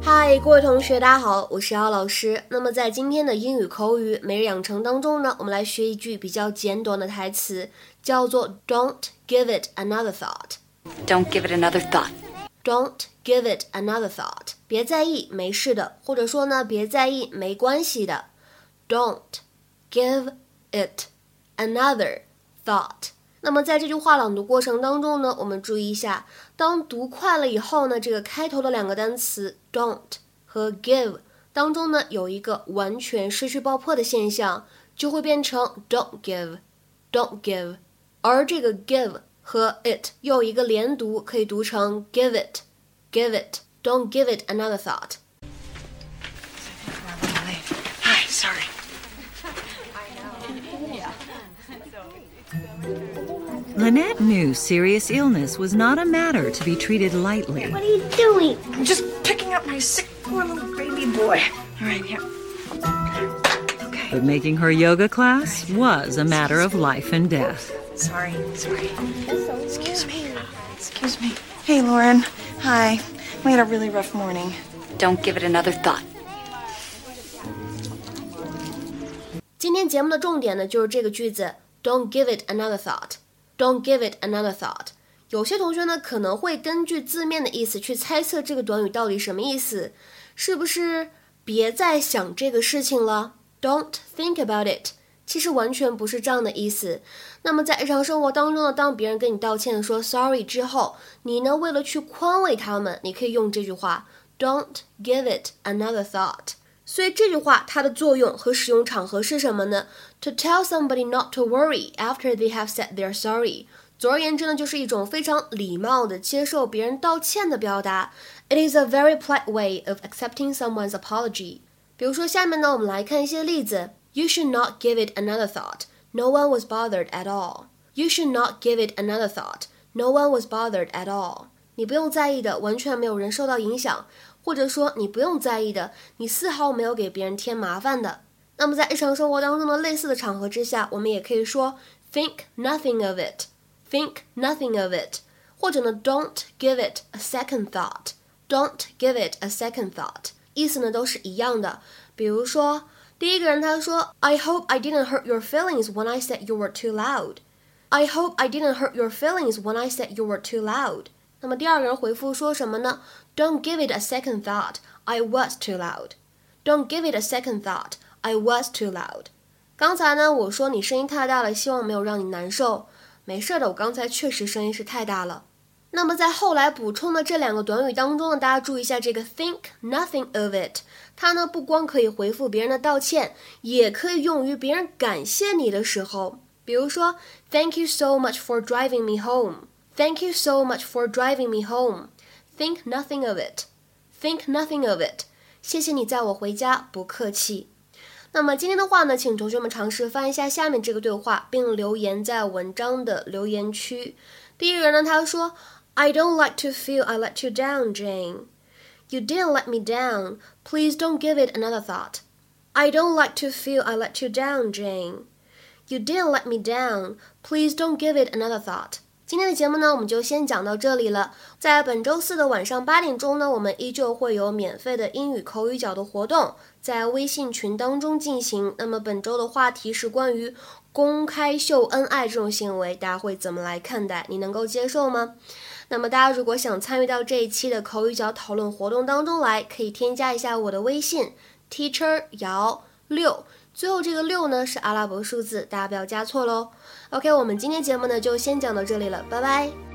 嗨，各位同学，大家好，我是姚老师。那么在今天的英语口语每日养成当中呢，我们来学一句比较简短的台词，叫做 "Don't give it another thought." Don't give it another thought. Don't give it another thought. 别在意，没事的，或者说呢，别在意，没关系的。Don't give it another thought. 那么在这句话朗读过程当中呢，我们注意一下，当读快了以后呢，这个开头的两个单词 don't 和 give 当中呢，有一个完全失去爆破的现象，就会变成 don't give，don't give，而这个 give 和 it 又一个连读，可以读成 give it，give it，don't give it another thought。Hi, sorry. Lynette knew serious illness was not a matter to be treated lightly. What are you doing? I'm just picking up my sick, poor little baby boy. All right, here. Okay. But making her yoga class was a matter of life and death. Sorry, sorry. Excuse me. Excuse me. Hey, Lauren. Hi. We had a really rough morning. Don't give it another thought. 今天节目的重点呢，就是这个句子，Don't give it another thought。Don't give it another thought。有些同学呢可能会根据字面的意思去猜测这个短语到底什么意思，是不是别再想这个事情了？Don't think about it。其实完全不是这样的意思。那么在日常生活当中呢，当别人跟你道歉说 sorry 之后，你呢为了去宽慰他们，你可以用这句话 Don't give it another thought。所以这句话它的作用和使用场合是什么呢？To tell somebody not to worry after they have said they're sorry。总而言之呢，就是一种非常礼貌的接受别人道歉的表达。It is a very polite way of accepting someone's apology。比如说，下面呢，我们来看一些例子。You should not give it another thought. No one was bothered at all. You should not give it another thought. No one was bothered at all. 你不用在意的，完全没有人受到影响。或者说你不用在意的，你丝毫没有给别人添麻烦的。那么在日常生活当中的类似的场合之下，我们也可以说 think nothing of it, think nothing of it，或者呢 don't give it a second thought, don't give it a second thought，意思呢都是一样的。比如说第一个人他说 I hope I didn't hurt your feelings when I said you were too loud. I hope I didn't hurt your feelings when I said you were too loud. 那么第二个人回复说什么呢？Don't give it a second thought. I was too loud. Don't give it a second thought. I was too loud. 刚才呢，我说你声音太大了，希望没有让你难受。没事的，我刚才确实声音是太大了。那么在后来补充的这两个短语当中呢，大家注意一下这个 think nothing of it，它呢不光可以回复别人的道歉，也可以用于别人感谢你的时候。比如说，Thank you so much for driving me home. Thank you so much for driving me home. Think nothing of it. Think nothing of it. 谢谢你载我回家，不客气。那么今天的话呢，请同学们尝试翻一下下面这个对话，并留言在文章的留言区。第一个人呢，他说：“I don't like to feel I let you down, Jane. You didn't let me down. Please don't give it another thought. I don't like to feel I let you down, Jane. You didn't let me down. Please don't give it another thought.” 今天的节目呢，我们就先讲到这里了。在本周四的晚上八点钟呢，我们依旧会有免费的英语口语角的活动在微信群当中进行。那么本周的话题是关于公开秀恩爱这种行为，大家会怎么来看待？你能够接受吗？那么大家如果想参与到这一期的口语角讨论活动当中来，可以添加一下我的微信 teacher 姚六。最后这个六呢是阿拉伯数字，大家不要加错喽。OK，我们今天节目呢就先讲到这里了，拜拜。